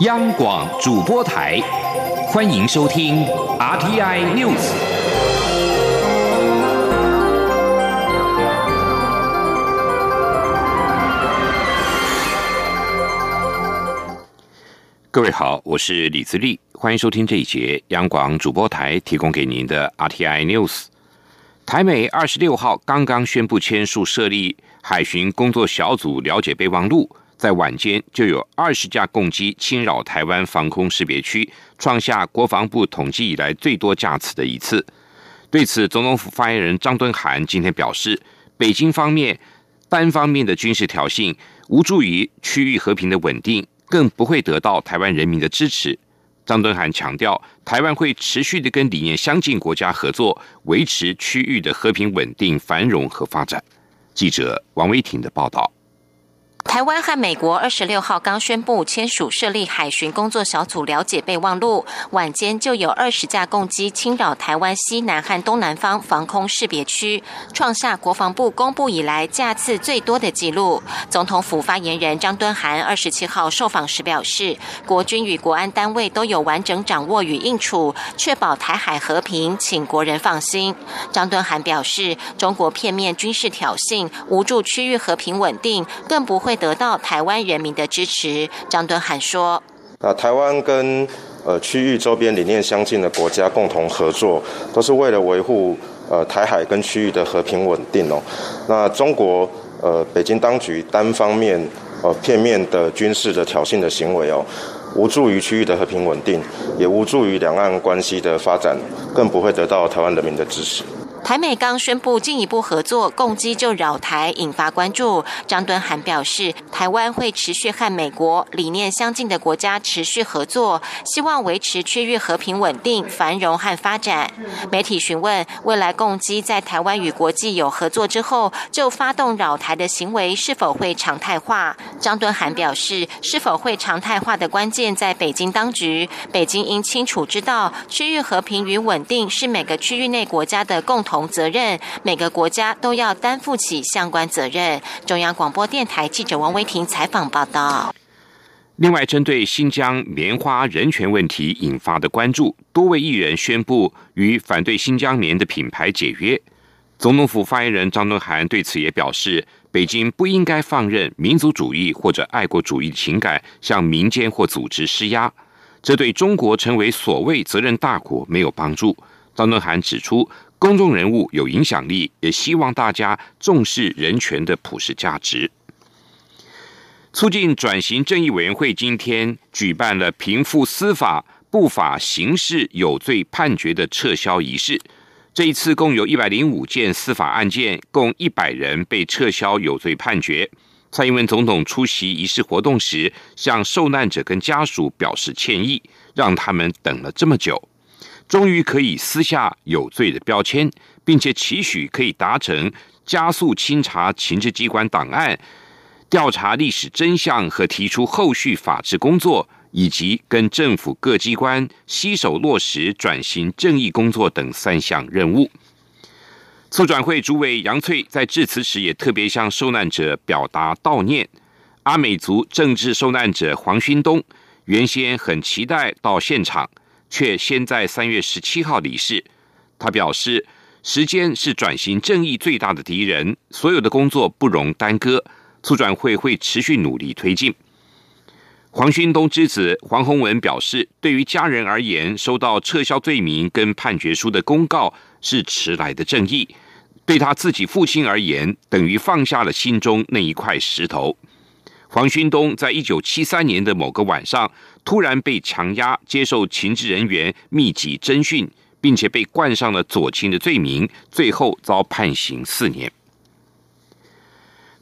央广主播台，欢迎收听 RTI News。各位好，我是李自立，欢迎收听这一节央广主播台提供给您的 RTI News。台美二十六号刚刚宣布签署设立海巡工作小组，了解备忘录。在晚间就有二十架共机侵扰台湾防空识别区，创下国防部统计以来最多架次的一次。对此，总统府发言人张敦涵今天表示，北京方面单方面的军事挑衅，无助于区域和平的稳定，更不会得到台湾人民的支持。张敦涵强调，台湾会持续的跟理念相近国家合作，维持区域的和平稳定、繁荣和发展。记者王威婷的报道。台湾和美国二十六号刚宣布签署设立海巡工作小组了解备忘录，晚间就有二十架共机侵扰台湾西南和东南方防空识别区，创下国防部公布以来架次最多的纪录。总统府发言人张敦涵二十七号受访时表示，国军与国安单位都有完整掌握与应处，确保台海和平，请国人放心。张敦涵表示，中国片面军事挑衅，无助区域和平稳定，更不会。会得到台湾人民的支持，张敦涵说：“那台湾跟呃区域周边理念相近的国家共同合作，都是为了维护呃台海跟区域的和平稳定哦。那中国呃北京当局单方面呃片面的军事的挑衅的行为哦，无助于区域的和平稳定，也无助于两岸关系的发展，更不会得到台湾人民的支持。”台美刚宣布进一步合作，共机就扰台，引发关注。张敦涵表示，台湾会持续和美国理念相近的国家持续合作，希望维持区域和平稳定、繁荣和发展。媒体询问，未来共机在台湾与国际有合作之后，就发动扰台的行为是否会常态化？张敦涵表示，是否会常态化的关键在北京当局。北京应清楚知道，区域和平与稳定是每个区域内国家的共同。责任，每个国家都要担负起相关责任。中央广播电台记者王维婷采访报道。另外，针对新疆棉花人权问题引发的关注，多位艺人宣布与反对新疆棉的品牌解约。总统府发言人张敦涵对此也表示，北京不应该放任民族主义或者爱国主义情感向民间或组织施压，这对中国成为所谓责任大国没有帮助。张敦涵指出。公众人物有影响力，也希望大家重视人权的普世价值。促进转型正义委员会今天举办了平复司法不法刑事有罪判决的撤销仪式。这一次共有一百零五件司法案件，共一百人被撤销有罪判决。蔡英文总统出席仪式活动时，向受难者跟家属表示歉意，让他们等了这么久。终于可以撕下有罪的标签，并且期许可以达成加速清查情治机关档案、调查历史真相和提出后续法治工作，以及跟政府各机关携手落实转型正义工作等三项任务。促转会主委杨翠在致辞时也特别向受难者表达悼念。阿美族政治受难者黄勋东原先很期待到现场。却先在三月十七号离世。他表示，时间是转型正义最大的敌人，所有的工作不容耽搁。促转会会持续努力推进。黄勋东之子黄宏文表示，对于家人而言，收到撤销罪名跟判决书的公告是迟来的正义；对他自己父亲而言，等于放下了心中那一块石头。黄勋东在一九七三年的某个晚上，突然被强压接受情治人员密集侦讯，并且被冠上了左倾的罪名，最后遭判刑四年。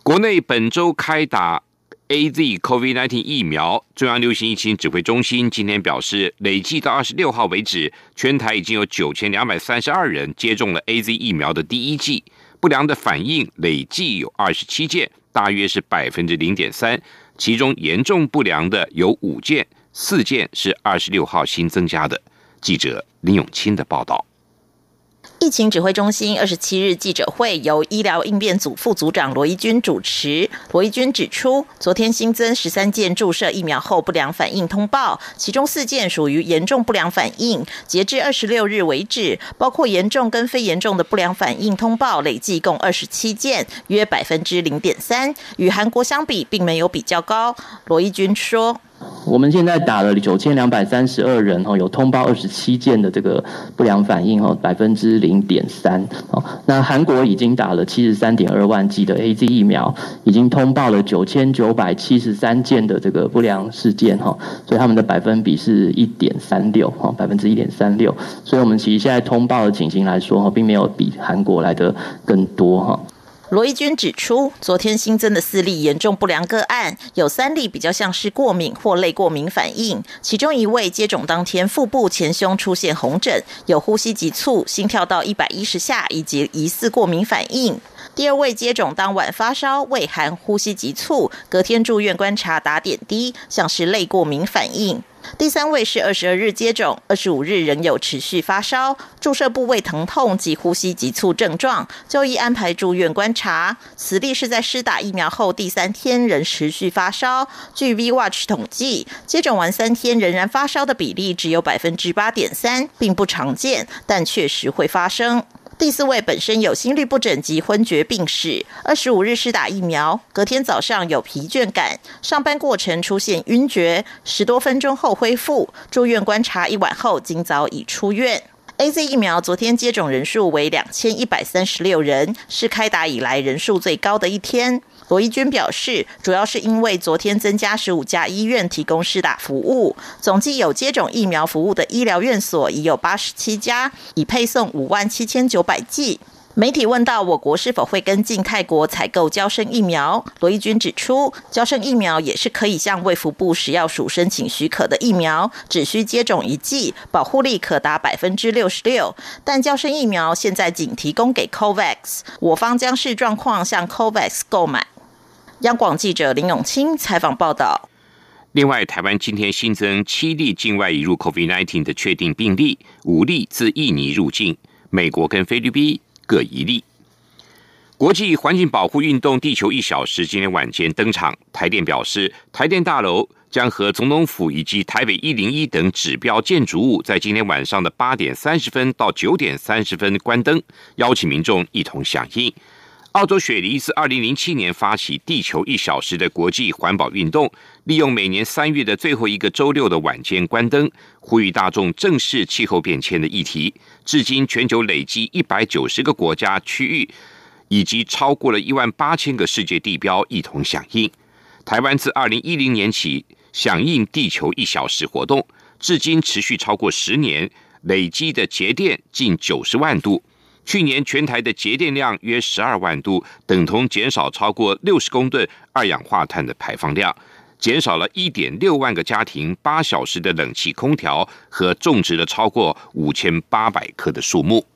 国内本周开打 A Z COVID-19 疫苗，中央流行疫情指挥中心今天表示，累计到二十六号为止，全台已经有九千两百三十二人接种了 A Z 疫苗的第一剂，不良的反应累计有二十七件。大约是百分之零点三，其中严重不良的有五件，四件是二十六号新增加的。记者林永清的报道。疫情指挥中心二十七日记者会由医疗应变组副组长罗一军主持。罗一军指出，昨天新增十三件注射疫苗后不良反应通报，其中四件属于严重不良反应。截至二十六日为止，包括严重跟非严重的不良反应通报累计共二十七件，约百分之零点三，与韩国相比并没有比较高。罗一军说。我们现在打了九千两百三十二人，哈，有通报二十七件的这个不良反应，哈，百分之零点三，哦，那韩国已经打了七十三点二万剂的 A Z 疫苗，已经通报了九千九百七十三件的这个不良事件，哈，所以他们的百分比是一点三六，哈，百分之一点三六，所以我们其实现在通报的情形来说，哈，并没有比韩国来的更多，哈。罗义军指出，昨天新增的四例严重不良个案，有三例比较像是过敏或类过敏反应，其中一位接种当天腹部前胸出现红疹，有呼吸急促、心跳到一百一十下以及疑似过敏反应。第二位接种当晚发烧、畏寒、呼吸急促，隔天住院观察打点滴，像是类过敏反应。第三位是二十二日接种，二十五日仍有持续发烧、注射部位疼痛及呼吸急促症状，就医安排住院观察。此例是在施打疫苗后第三天仍持续发烧。据 V Watch 统计，接种完三天仍然发烧的比例只有百分之八点三，并不常见，但确实会发生。第四位本身有心律不整及昏厥病史，二十五日施打疫苗，隔天早上有疲倦感，上班过程出现晕厥，十多分钟后恢复，住院观察一晚后，今早已出院。A Z 疫苗昨天接种人数为两千一百三十六人，是开打以来人数最高的一天。罗伊军表示，主要是因为昨天增加十五家医院提供施打服务，总计有接种疫苗服务的医疗院所已有八十七家，已配送五万七千九百剂。媒体问到我国是否会跟进泰国采购交生疫苗，罗义军指出，交生疫苗也是可以向卫福部食药署申请许可的疫苗，只需接种一剂，保护力可达百分之六十六。但交生疫苗现在仅提供给 COVAX，我方将视状况向 COVAX 购买。央广记者林永清采访报道。另外，台湾今天新增七例境外引入 COVID-19 的确定病例，五例自印尼入境，美国跟菲律宾各一例。国际环境保护运动“地球一小时”今天晚间登场，台电表示，台电大楼将和总统府以及台北一零一等指标建筑物在今天晚上的八点三十分到九点三十分关灯，邀请民众一同响应。澳洲雪梨自二零零七年发起“地球一小时”的国际环保运动，利用每年三月的最后一个周六的晚间关灯，呼吁大众正视气候变迁的议题。至今，全球累计一百九十个国家区域，以及超过了一万八千个世界地标一同响应。台湾自二零一零年起响应“地球一小时”活动，至今持续超过十年，累积的节电近九十万度。去年全台的节电量约十二万度，等同减少超过六十公吨二氧化碳的排放量，减少了一点六万个家庭八小时的冷气空调和种植了超过五千八百棵的树木。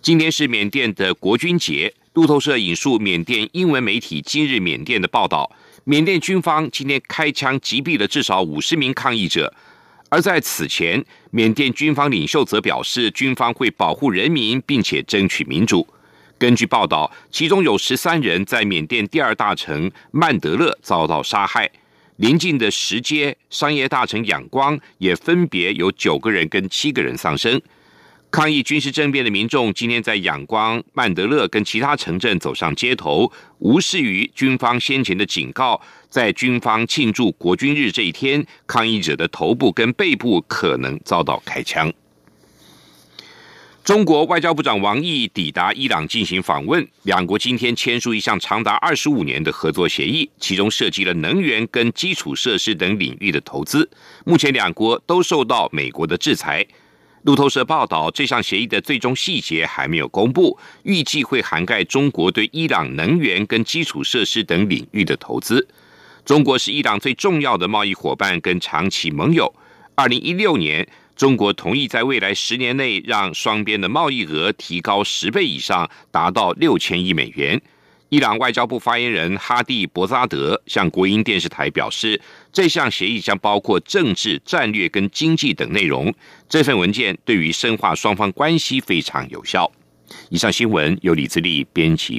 今天是缅甸的国军节，路透社引述缅甸英文媒体今日缅甸的报道，缅甸军方今天开枪击毙了至少五十名抗议者。而在此前，缅甸军方领袖则表示，军方会保护人民，并且争取民主。根据报道，其中有十三人在缅甸第二大城曼德勒遭到杀害，邻近的石街商业大城仰光也分别有九个人跟七个人丧生。抗议军事政变的民众今天在仰光、曼德勒跟其他城镇走上街头，无视于军方先前的警告，在军方庆祝国军日这一天，抗议者的头部跟背部可能遭到开枪。中国外交部长王毅抵达伊朗进行访问，两国今天签署一项长达二十五年的合作协议，其中涉及了能源跟基础设施等领域的投资。目前两国都受到美国的制裁。路透社报道，这项协议的最终细节还没有公布，预计会涵盖中国对伊朗能源跟基础设施等领域的投资。中国是伊朗最重要的贸易伙伴跟长期盟友。二零一六年，中国同意在未来十年内让双边的贸易额提高十倍以上，达到六千亿美元。伊朗外交部发言人哈蒂博扎德向国营电视台表示，这项协议将包括政治、战略跟经济等内容。这份文件对于深化双方关系非常有效。以上新闻由李自力编辑